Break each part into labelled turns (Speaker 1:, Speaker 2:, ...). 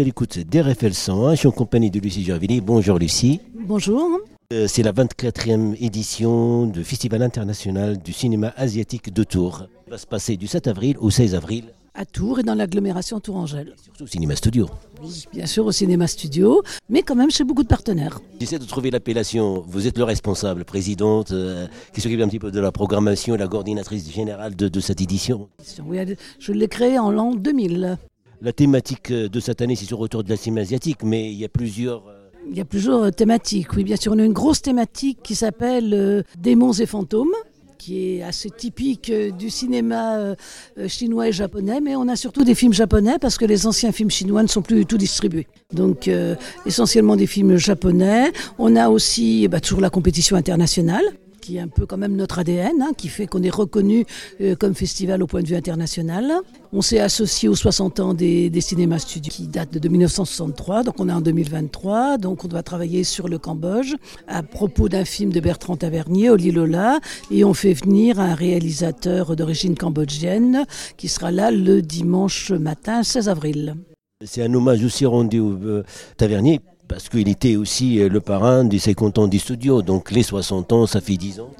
Speaker 1: à l'écoute d'RFL 101. Je suis en compagnie de Lucie Gervini. Bonjour Lucie.
Speaker 2: Bonjour.
Speaker 1: Euh, c'est la 24e édition du Festival international du cinéma asiatique de Tours. Ça va se passer du 7 avril au 16 avril.
Speaker 2: À Tours et dans l'agglomération Tourangelle.
Speaker 1: Surtout au cinéma studio.
Speaker 2: Oui, bien sûr au cinéma studio, mais quand même chez beaucoup de partenaires.
Speaker 1: J'essaie de trouver l'appellation. Vous êtes le responsable, présidente, euh, qui s'occupe un petit peu de la programmation et la coordinatrice générale de, de cette édition.
Speaker 2: Oui, je l'ai créée en l'an 2000.
Speaker 1: La thématique euh, de cette année, c'est sur retour de la cinéma asiatique, mais il y a plusieurs. euh,
Speaker 2: Il y a plusieurs thématiques. Oui, bien sûr, on a une grosse thématique qui s'appelle euh, Démons et fantômes qui est assez typique euh, du cinéma euh, euh, chinois et japonais, mais on a surtout des films japonais parce que les anciens films chinois ne sont plus du tout distribués. Donc euh, essentiellement des films japonais. On a aussi ben, toujours la compétition internationale qui est un peu quand même notre ADN, hein, qui fait qu'on est reconnu euh, comme festival au point de vue international. On s'est associé aux 60 ans des, cinémas studios qui datent de 1963, donc on est en 2023, donc on doit travailler sur le Cambodge à propos d'un film de Bertrand Tavernier, Oli Lola, et on fait venir un réalisateur d'origine cambodgienne qui sera là le dimanche matin 16 avril.
Speaker 1: C'est un hommage aussi rendu au euh, Tavernier parce qu'il était aussi euh, le parrain des 50 ans du studio. Donc les 60 ans, ça fait 10 ans.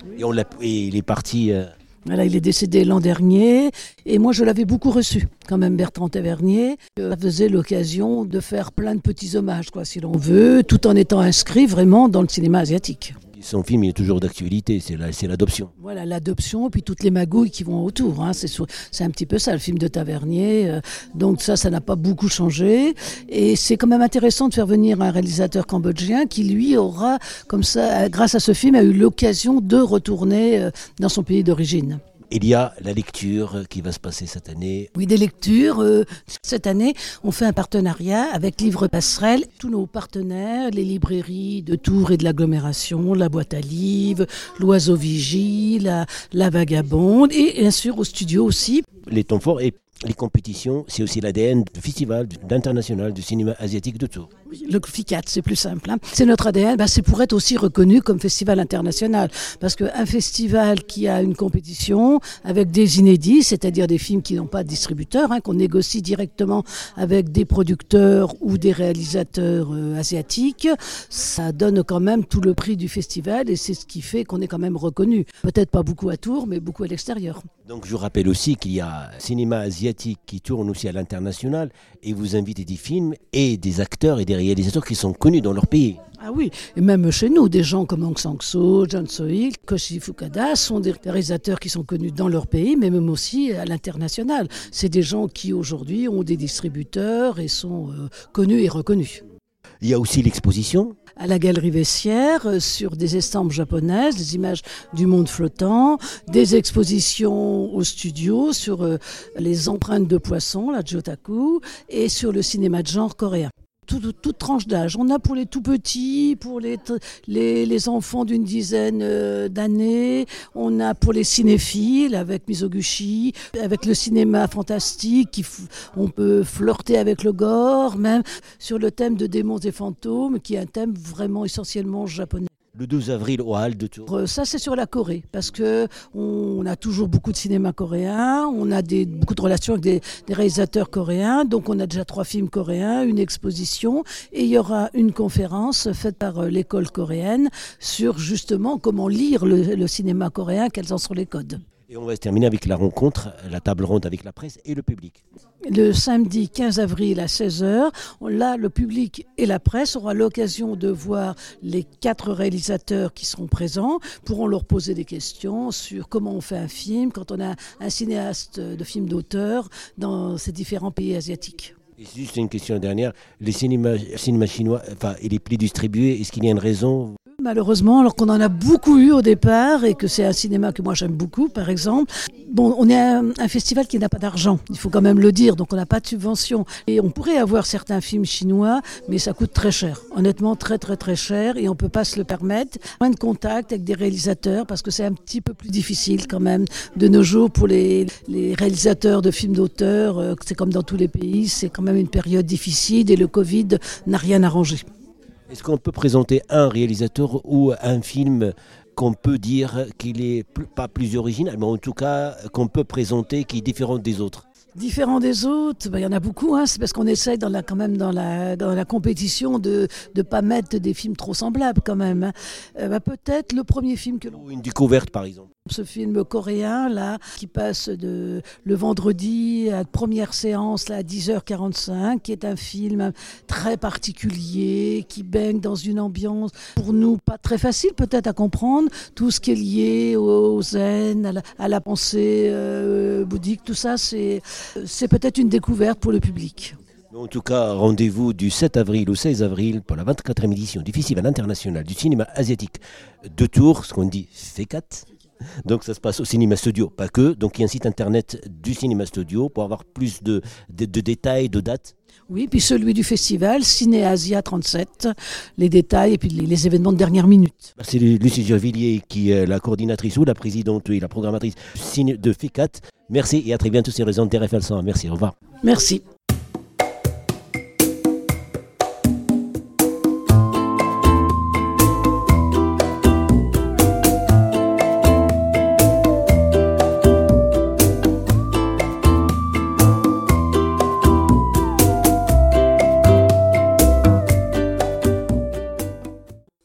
Speaker 1: Et, il est parti. euh,
Speaker 2: Voilà, il est décédé l'an dernier et moi je l'avais beaucoup reçu quand même Bertrand Tavernier. Ça faisait l'occasion de faire plein de petits hommages quoi si l'on veut, tout en étant inscrit vraiment dans le cinéma asiatique.
Speaker 1: Son film il est toujours d'actualité, c'est, la- c'est l'adoption.
Speaker 2: Voilà l'adoption puis toutes les magouilles qui vont autour. hein. C'est un petit peu ça le film de Tavernier. euh, donc ça, ça n'a pas beaucoup changé et c'est quand même intéressant de faire venir un réalisateur cambodgien qui lui aura comme ça, euh, grâce à ce film, a eu l'occasion de retourner euh, dans son pays d'origine.
Speaker 1: Il y a la lecture qui va se passer cette année.
Speaker 2: Oui, des lectures. Euh, cette année, on fait un partenariat avec Livre Passerelle. Tous nos partenaires, les librairies de Tours et de l'agglomération, la boîte à livres, l'Oiseau Vigie, la, la Vagabonde et bien sûr au studio aussi.
Speaker 1: Les temps forts et les compétitions, c'est aussi l'ADN du festival international du cinéma asiatique de Tours.
Speaker 2: Le FICAT, c'est plus simple. hein. C'est notre ADN. Bah, c'est pour être aussi reconnu comme festival international. Parce qu'un festival qui a une compétition avec des inédits, c'est-à-dire des films qui n'ont pas de distributeur, hein, qu'on négocie directement avec des producteurs ou des réalisateurs euh, asiatiques, ça donne quand même tout le prix du festival et c'est ce qui fait qu'on est quand même reconnu. Peut-être pas beaucoup à Tours, mais beaucoup à l'extérieur.
Speaker 1: Donc je rappelle aussi qu'il y a cinéma asiatique qui tourne aussi à l'international et vous invitez des films et des acteurs et des réalisateurs qui sont connus dans leur pays.
Speaker 2: Ah oui, et même chez nous, des gens comme Aung San Suu Kyi, John Soil, Koshi Fukada sont des réalisateurs qui sont connus dans leur pays, mais même aussi à l'international. C'est des gens qui aujourd'hui ont des distributeurs et sont euh, connus et reconnus.
Speaker 1: Il y a aussi l'exposition.
Speaker 2: À la Galerie Vessière, euh, sur des estampes japonaises, des images du monde flottant, des expositions au studio sur euh, les empreintes de poissons, la Jotaku, et sur le cinéma de genre coréen. Toute, tranche d'âge. On a pour les tout petits, pour les, enfants d'une dizaine euh, d'années. On a pour les cinéphiles avec Mizoguchi, avec le cinéma fantastique. on peut flirter avec le gore, même sur le thème de démons et fantômes, qui est un thème vraiment essentiellement japonais.
Speaker 1: Le 12 avril au Hall de Tours.
Speaker 2: Euh, Ça, c'est sur la Corée, parce que on a toujours beaucoup de cinéma coréen, on a des, beaucoup de relations avec des, réalisateurs coréens, donc on a déjà trois films coréens, une exposition, et il y aura une conférence faite par euh, l'école coréenne sur justement comment lire le, le cinéma coréen, quels en sont les codes.
Speaker 1: Et on va se terminer avec la rencontre, la table ronde avec la presse et le public.
Speaker 2: Le samedi 15 avril à 16h, là, le public et la presse aura l'occasion de voir les quatre réalisateurs qui seront présents, pourront leur poser des questions sur comment on fait un film quand on a un cinéaste de film d'auteur dans ces différents pays asiatiques.
Speaker 1: Et juste une question dernière, les cinémas, cinémas chinois, enfin, il est plus distribué, est-ce qu'il y a une raison
Speaker 2: Malheureusement, alors qu'on en a beaucoup eu au départ et que c'est un cinéma que moi j'aime beaucoup, par exemple. Bon, on est un, festival qui n'a pas d'argent, il faut quand même le dire, donc on n'a pas de subvention. Et on pourrait avoir certains films chinois, mais ça coûte très cher. Honnêtement, très très très cher et on peut pas se le permettre. Moins de contact avec des réalisateurs parce que c'est un petit peu plus difficile quand même de nos jours pour les, les réalisateurs de films d'auteur. euh, C'est comme dans tous les pays, c'est quand même une période difficile et le Covid n'a rien arrangé.
Speaker 1: Est-ce qu'on peut présenter un réalisateur ou un film qu'on peut dire qu'il est pas plus original, mais en tout cas qu'on peut présenter qui est différent des autres?
Speaker 2: Différent des autres, ben, il y en a beaucoup. Hein. C'est parce qu'on essaye dans la, quand même dans la, dans la compétition de ne pas mettre des films trop semblables quand même. Hein. Euh, ben, peut-être le premier film que l'on...
Speaker 1: Une découverte par exemple.
Speaker 2: Ce film coréen là qui passe le vendredi à première séance à 10h45, qui est un film très particulier, qui baigne dans une ambiance pour nous pas très facile peut-être à comprendre, tout ce qui est lié au, zen, à la, pensée euh, bouddhique, tout ça c'est c'est peut-être une découverte pour le public.
Speaker 1: En tout cas, rendez-vous du 7 avril au 16 avril pour la 24e édition du Festival international du cinéma asiatique de Tours, ce qu'on dit FECAT. Donc ça se passe au Cinéma Studio, pas que. Donc il y a un site internet du Cinéma Studio pour avoir plus de, de, détails, de dates.
Speaker 2: Oui, puis celui du festival, Ciné Asia 37, les détails et puis les, événements de dernière minute.
Speaker 1: C'est Lucie Gervillier qui est la coordinatrice ou la présidente et la programmatrice de FECAT. Merci et à très bientôt sur les ondes TRFL 100. Merci, au revoir.
Speaker 2: Merci.